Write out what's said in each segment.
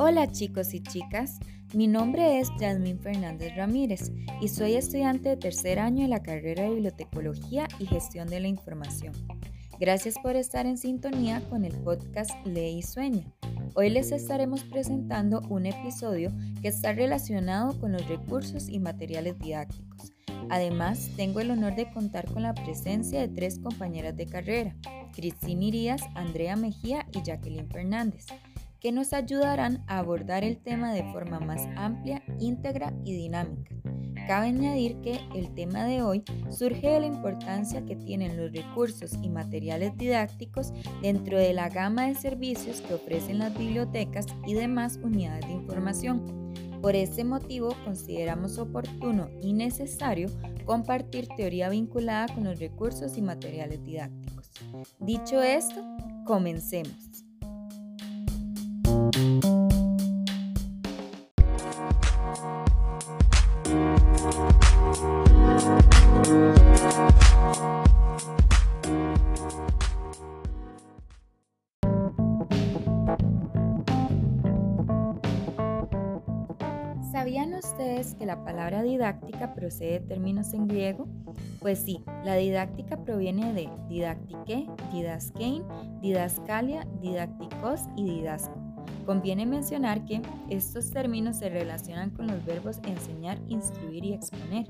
Hola chicos y chicas, mi nombre es Jasmine Fernández Ramírez y soy estudiante de tercer año de la carrera de Bibliotecología y Gestión de la Información. Gracias por estar en sintonía con el podcast Lee y Sueña. Hoy les estaremos presentando un episodio que está relacionado con los recursos y materiales didácticos. Además, tengo el honor de contar con la presencia de tres compañeras de carrera, Cristina Irías, Andrea Mejía y Jacqueline Fernández que nos ayudarán a abordar el tema de forma más amplia, íntegra y dinámica. Cabe añadir que el tema de hoy surge de la importancia que tienen los recursos y materiales didácticos dentro de la gama de servicios que ofrecen las bibliotecas y demás unidades de información. Por ese motivo consideramos oportuno y necesario compartir teoría vinculada con los recursos y materiales didácticos. Dicho esto, comencemos. La palabra didáctica procede de términos en griego? Pues sí, la didáctica proviene de didactique, didaskein, didascalia, didacticos y didasco. Conviene mencionar que estos términos se relacionan con los verbos enseñar, instruir y exponer.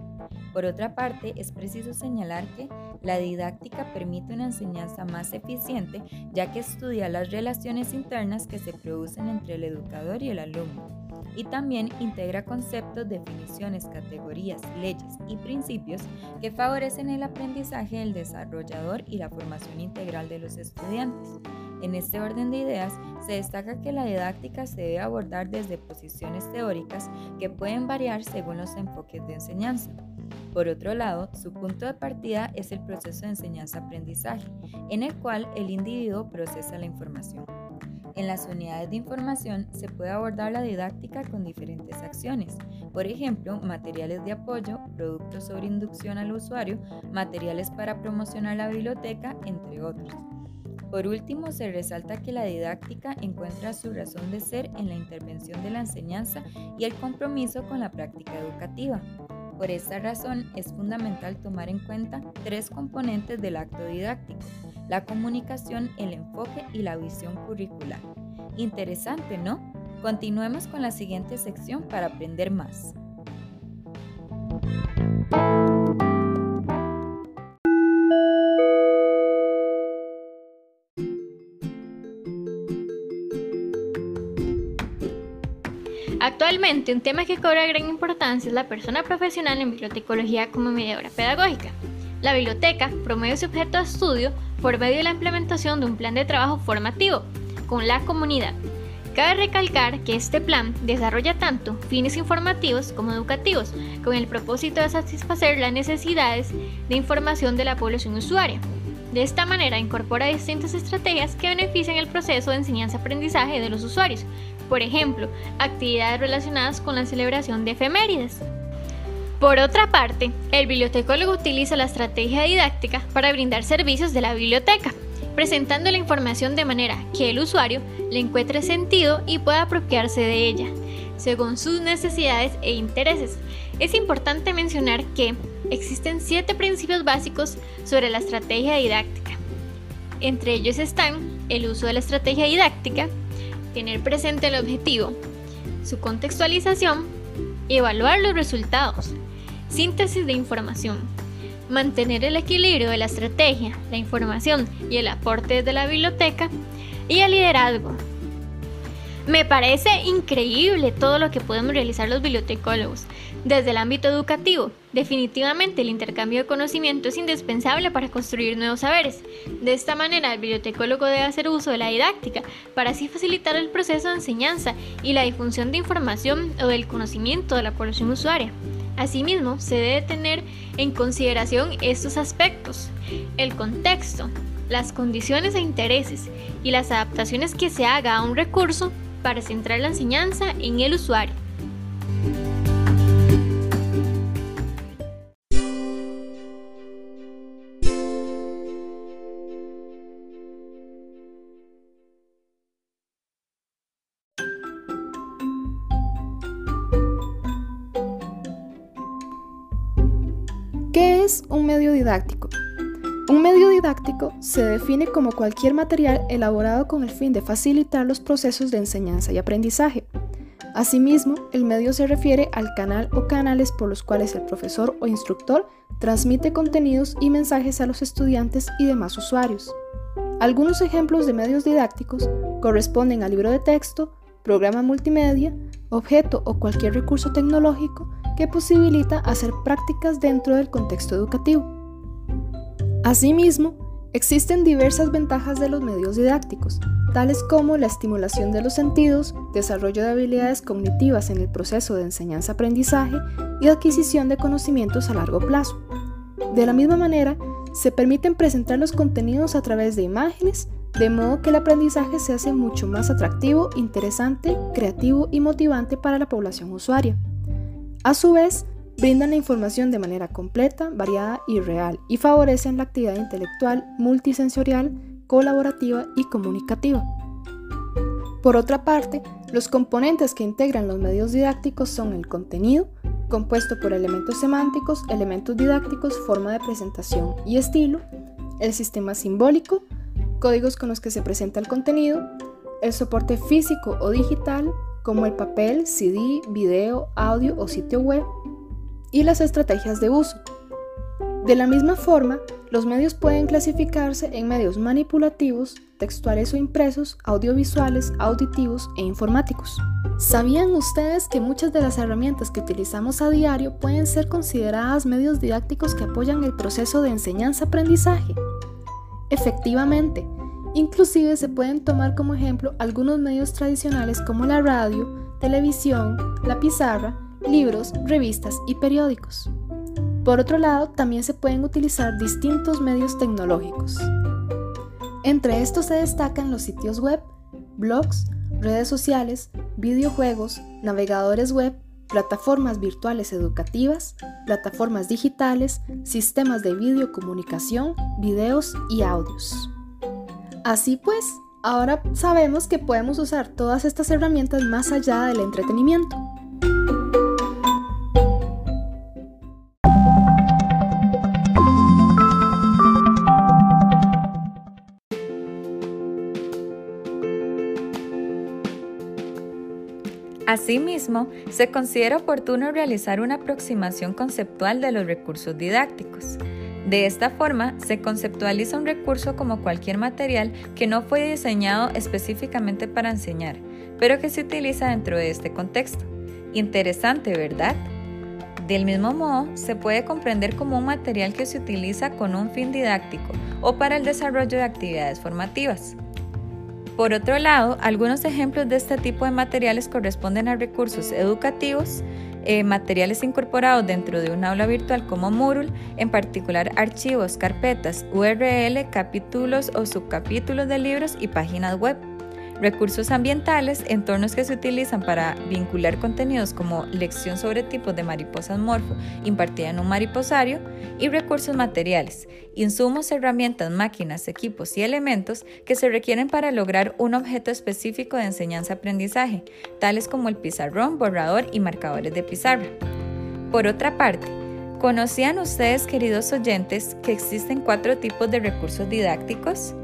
Por otra parte, es preciso señalar que la didáctica permite una enseñanza más eficiente ya que estudia las relaciones internas que se producen entre el educador y el alumno y también integra conceptos, definiciones, categorías, leyes y principios que favorecen el aprendizaje del desarrollador y la formación integral de los estudiantes. En este orden de ideas, se destaca que la didáctica se debe abordar desde posiciones teóricas que pueden variar según los enfoques de enseñanza. Por otro lado, su punto de partida es el proceso de enseñanza-aprendizaje, en el cual el individuo procesa la información. En las unidades de información se puede abordar la didáctica con diferentes acciones, por ejemplo, materiales de apoyo, productos sobre inducción al usuario, materiales para promocionar la biblioteca, entre otros. Por último, se resalta que la didáctica encuentra su razón de ser en la intervención de la enseñanza y el compromiso con la práctica educativa. Por esta razón, es fundamental tomar en cuenta tres componentes del acto didáctico, la comunicación, el enfoque y la visión curricular. Interesante, ¿no? Continuemos con la siguiente sección para aprender más. Actualmente, un tema que cobra gran importancia es la persona profesional en bibliotecología como mediadora pedagógica. La biblioteca promueve su objeto de estudio por medio de la implementación de un plan de trabajo formativo con la comunidad. Cabe recalcar que este plan desarrolla tanto fines informativos como educativos, con el propósito de satisfacer las necesidades de información de la población usuaria. De esta manera incorpora distintas estrategias que benefician el proceso de enseñanza-aprendizaje de los usuarios, por ejemplo, actividades relacionadas con la celebración de efemérides. Por otra parte, el bibliotecólogo utiliza la estrategia didáctica para brindar servicios de la biblioteca, presentando la información de manera que el usuario le encuentre sentido y pueda apropiarse de ella, según sus necesidades e intereses. Es importante mencionar que existen siete principios básicos sobre la estrategia didáctica. Entre ellos están el uso de la estrategia didáctica, tener presente el objetivo, su contextualización evaluar los resultados, síntesis de información, mantener el equilibrio de la estrategia, la información y el aporte de la biblioteca y el liderazgo. Me parece increíble todo lo que podemos realizar los bibliotecólogos. Desde el ámbito educativo, definitivamente el intercambio de conocimiento es indispensable para construir nuevos saberes. De esta manera, el bibliotecólogo debe hacer uso de la didáctica para así facilitar el proceso de enseñanza y la difusión de información o del conocimiento de la población usuaria. Asimismo, se debe tener en consideración estos aspectos, el contexto, las condiciones e intereses y las adaptaciones que se haga a un recurso para centrar la enseñanza en el usuario. Un medio didáctico se define como cualquier material elaborado con el fin de facilitar los procesos de enseñanza y aprendizaje. Asimismo, el medio se refiere al canal o canales por los cuales el profesor o instructor transmite contenidos y mensajes a los estudiantes y demás usuarios. Algunos ejemplos de medios didácticos corresponden al libro de texto, programa multimedia, objeto o cualquier recurso tecnológico que posibilita hacer prácticas dentro del contexto educativo. Asimismo, existen diversas ventajas de los medios didácticos, tales como la estimulación de los sentidos, desarrollo de habilidades cognitivas en el proceso de enseñanza-aprendizaje y adquisición de conocimientos a largo plazo. De la misma manera, se permiten presentar los contenidos a través de imágenes, de modo que el aprendizaje se hace mucho más atractivo, interesante, creativo y motivante para la población usuaria. A su vez, brindan la información de manera completa, variada y real y favorecen la actividad intelectual, multisensorial, colaborativa y comunicativa. Por otra parte, los componentes que integran los medios didácticos son el contenido, compuesto por elementos semánticos, elementos didácticos, forma de presentación y estilo, el sistema simbólico, códigos con los que se presenta el contenido, el soporte físico o digital, como el papel, CD, video, audio o sitio web, y las estrategias de uso. De la misma forma, los medios pueden clasificarse en medios manipulativos, textuales o impresos, audiovisuales, auditivos e informáticos. ¿Sabían ustedes que muchas de las herramientas que utilizamos a diario pueden ser consideradas medios didácticos que apoyan el proceso de enseñanza-aprendizaje? Efectivamente, inclusive se pueden tomar como ejemplo algunos medios tradicionales como la radio, televisión, la pizarra, libros, revistas y periódicos. Por otro lado, también se pueden utilizar distintos medios tecnológicos. Entre estos se destacan los sitios web, blogs, redes sociales, videojuegos, navegadores web, plataformas virtuales educativas, plataformas digitales, sistemas de videocomunicación, videos y audios. Así pues, ahora sabemos que podemos usar todas estas herramientas más allá del entretenimiento. Asimismo, se considera oportuno realizar una aproximación conceptual de los recursos didácticos. De esta forma, se conceptualiza un recurso como cualquier material que no fue diseñado específicamente para enseñar, pero que se utiliza dentro de este contexto. Interesante, ¿verdad? Del mismo modo, se puede comprender como un material que se utiliza con un fin didáctico o para el desarrollo de actividades formativas. Por otro lado, algunos ejemplos de este tipo de materiales corresponden a recursos educativos, eh, materiales incorporados dentro de un aula virtual como Moodle, en particular archivos, carpetas, URL, capítulos o subcapítulos de libros y páginas web. Recursos ambientales, entornos que se utilizan para vincular contenidos como lección sobre tipos de mariposas morfo impartida en un mariposario, y recursos materiales, insumos, herramientas, máquinas, equipos y elementos que se requieren para lograr un objeto específico de enseñanza-aprendizaje, tales como el pizarrón, borrador y marcadores de pizarra. Por otra parte, ¿conocían ustedes, queridos oyentes, que existen cuatro tipos de recursos didácticos?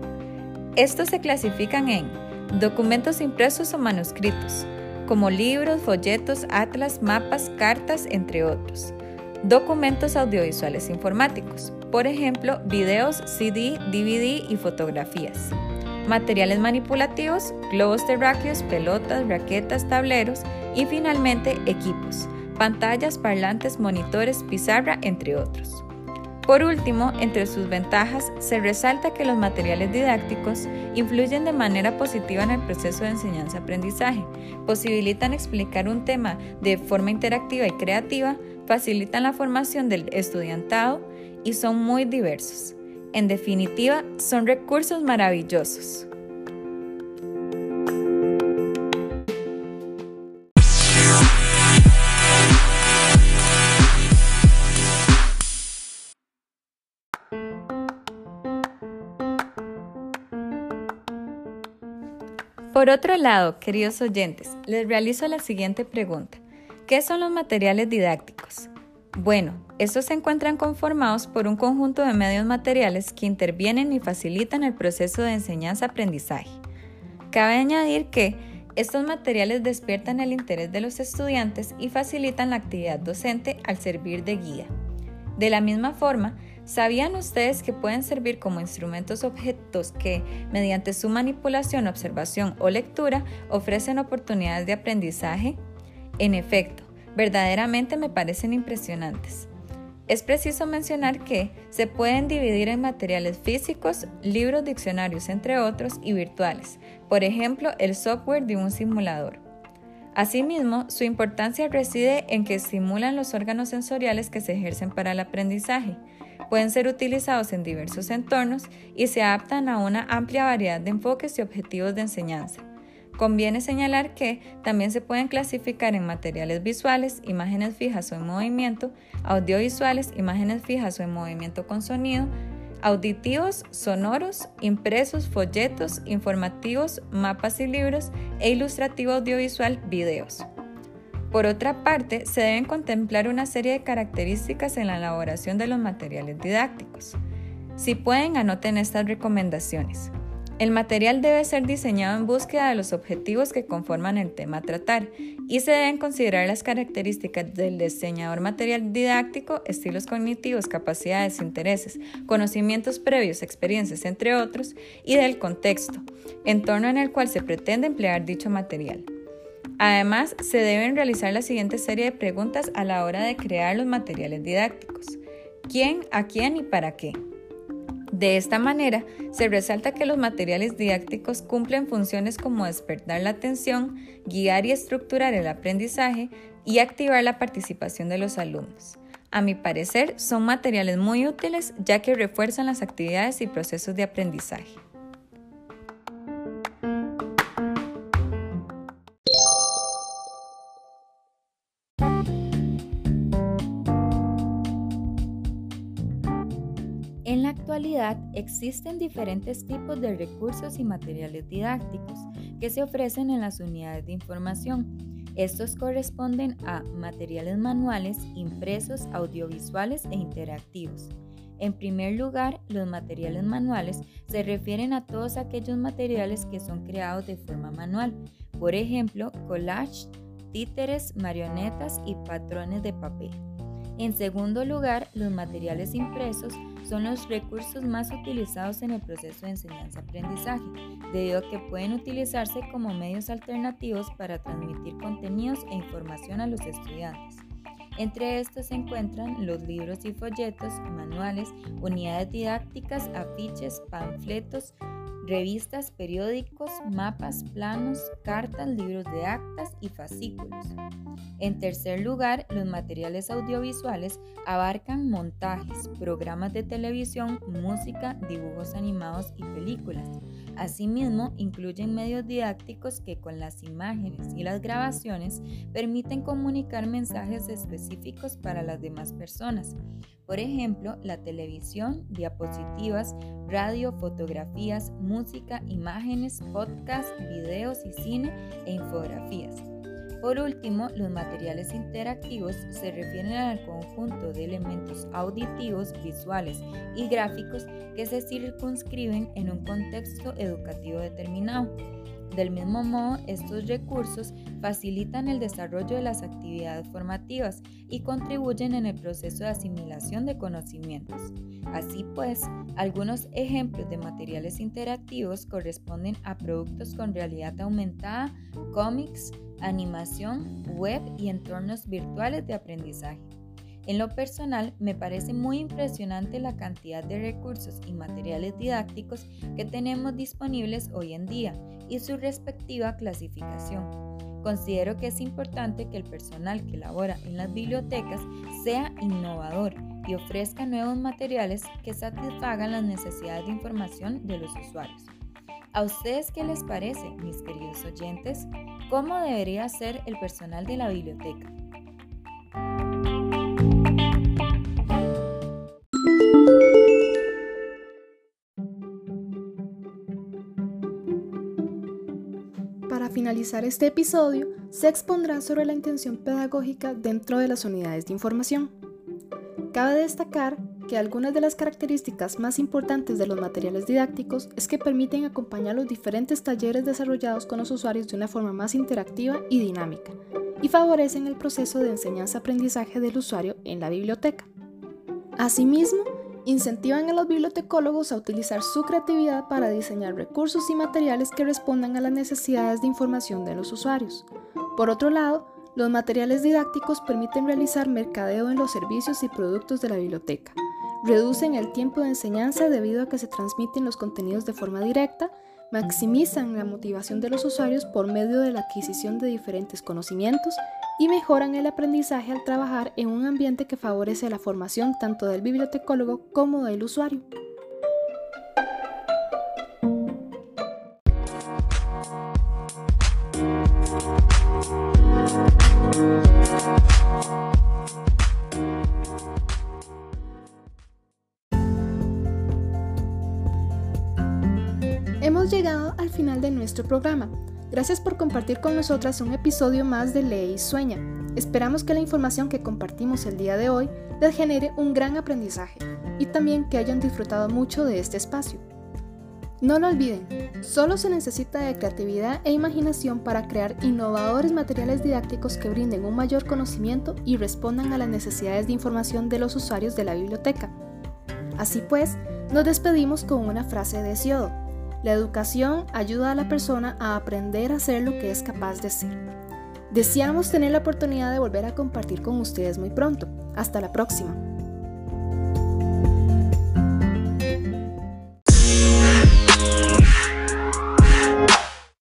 Estos se clasifican en documentos impresos o manuscritos, como libros, folletos, atlas, mapas, cartas, entre otros. Documentos audiovisuales informáticos, por ejemplo, videos, CD, DVD y fotografías. Materiales manipulativos, globos terráqueos, pelotas, raquetas, tableros y finalmente equipos, pantallas, parlantes, monitores, pizarra, entre otros. Por último, entre sus ventajas, se resalta que los materiales didácticos influyen de manera positiva en el proceso de enseñanza-aprendizaje, posibilitan explicar un tema de forma interactiva y creativa, facilitan la formación del estudiantado y son muy diversos. En definitiva, son recursos maravillosos. Por otro lado, queridos oyentes, les realizo la siguiente pregunta. ¿Qué son los materiales didácticos? Bueno, Estos se encuentran conformados por un conjunto de medios materiales que intervienen y facilitan el proceso de enseñanza-aprendizaje. Cabe añadir que estos materiales despiertan el interés de los estudiantes y facilitan la actividad docente al servir de guía. De la misma forma, ¿sabían ustedes que pueden servir como instrumentos objetos que, mediante su manipulación, observación o lectura, ofrecen oportunidades de aprendizaje? En efecto, verdaderamente me parecen impresionantes. Es preciso mencionar que se pueden dividir en materiales físicos, libros, diccionarios, entre otros, y virtuales, por ejemplo, el software de un simulador. Asimismo, su importancia reside en que estimulan los órganos sensoriales que se ejercen para el aprendizaje. Pueden ser utilizados en diversos entornos y se adaptan a una amplia variedad de enfoques y objetivos de enseñanza. Conviene señalar que también se pueden clasificar en materiales visuales, imágenes fijas o en movimiento, audiovisuales, imágenes fijas o en movimiento con sonido, auditivos, sonoros, impresos, folletos, informativos, mapas y libros e ilustrativo audiovisual, videos. Por otra parte, se deben contemplar una serie de características en la elaboración de los materiales didácticos. Si pueden, anoten estas recomendaciones. El material debe ser diseñado en búsqueda de los objetivos que conforman el tema a tratar y se deben considerar las características del diseñador material didáctico, estilos cognitivos, capacidades, intereses, conocimientos previos, experiencias, entre otros, y del contexto, entorno en el cual se pretende emplear dicho material. Además, se deben realizar la siguiente serie de preguntas a la hora de crear los materiales didácticos. ¿Quién, a quién y para qué? De esta manera, se resalta que los materiales didácticos cumplen funciones como despertar la atención, guiar y estructurar el aprendizaje y activar la participación de los alumnos. A mi parecer, son materiales muy útiles ya que refuerzan las actividades y procesos de aprendizaje. Actualidad existen diferentes tipos de recursos y materiales didácticos que se ofrecen en las unidades de información. Estos corresponden a materiales manuales, impresos, audiovisuales e interactivos. En primer lugar, los materiales manuales se refieren a todos aquellos materiales que son creados de forma manual, por ejemplo, collage, títeres, marionetas y patrones de papel. En segundo lugar, los materiales impresos son los recursos más utilizados en el proceso de enseñanza-aprendizaje, debido a que pueden utilizarse como medios alternativos para transmitir contenidos e información a los estudiantes. Entre estos se encuentran los libros y folletos, manuales, unidades didácticas, afiches, panfletos, revistas, periódicos, mapas, planos, cartas, libros de actas y fascículos. En tercer lugar, los materiales audiovisuales abarcan montajes, programas de televisión, música, dibujos animados y películas. Asimismo, incluyen medios didácticos que con las imágenes y las grabaciones permiten comunicar mensajes específicos para las demás personas. Por ejemplo, la televisión, diapositivas, radio, fotografías, música, imágenes, podcast, videos y cine e infografías. Por último, los materiales interactivos se refieren al conjunto de elementos auditivos, visuales y gráficos que se circunscriben en un contexto educativo determinado. Del mismo modo, estos recursos facilitan el desarrollo de las actividades formativas y contribuyen en el proceso de asimilación de conocimientos. Así pues, algunos ejemplos de materiales interactivos corresponden a productos con realidad aumentada, cómics, animación, web y entornos virtuales de aprendizaje. En lo personal, me parece muy impresionante la cantidad de recursos y materiales didácticos que tenemos disponibles hoy en día y su respectiva clasificación. Considero que es importante que el personal que labora en las bibliotecas sea innovador y ofrezca nuevos materiales que satisfagan las necesidades de información de los usuarios. ¿A ustedes qué les parece, mis queridos oyentes? ¿Cómo debería ser el personal de la biblioteca? Para finalizar este episodio, se expondrá sobre la intención pedagógica dentro de las unidades de información. Cabe destacar que algunas de las características más importantes de los materiales didácticos es que permiten acompañar los diferentes talleres desarrollados con los usuarios de una forma más interactiva y dinámica, y favorecen el proceso de enseñanza-aprendizaje del usuario en la biblioteca. Asimismo, incentivan a los bibliotecólogos a utilizar su creatividad para diseñar recursos y materiales que respondan a las necesidades de información de los usuarios. Por otro lado, los materiales didácticos permiten realizar mercadeo en los servicios y productos de la biblioteca. Reducen el tiempo de enseñanza debido a que se transmiten los contenidos de forma directa, maximizan la motivación de los usuarios por medio de la adquisición de diferentes conocimientos y mejoran el aprendizaje al trabajar en un ambiente que favorece la formación tanto del bibliotecólogo como del usuario. Nuestro programa. Gracias por compartir con nosotras un episodio más de Ley y Sueña. Esperamos que la información que compartimos el día de hoy les genere un gran aprendizaje y también que hayan disfrutado mucho de este espacio. No lo olviden, solo se necesita de creatividad e imaginación para crear innovadores materiales didácticos que brinden un mayor conocimiento y respondan a las necesidades de información de los usuarios de la biblioteca. Así pues, nos despedimos con una frase de Siodo. La educación ayuda a la persona a aprender a ser lo que es capaz de ser. Deseamos tener la oportunidad de volver a compartir con ustedes muy pronto. Hasta la próxima.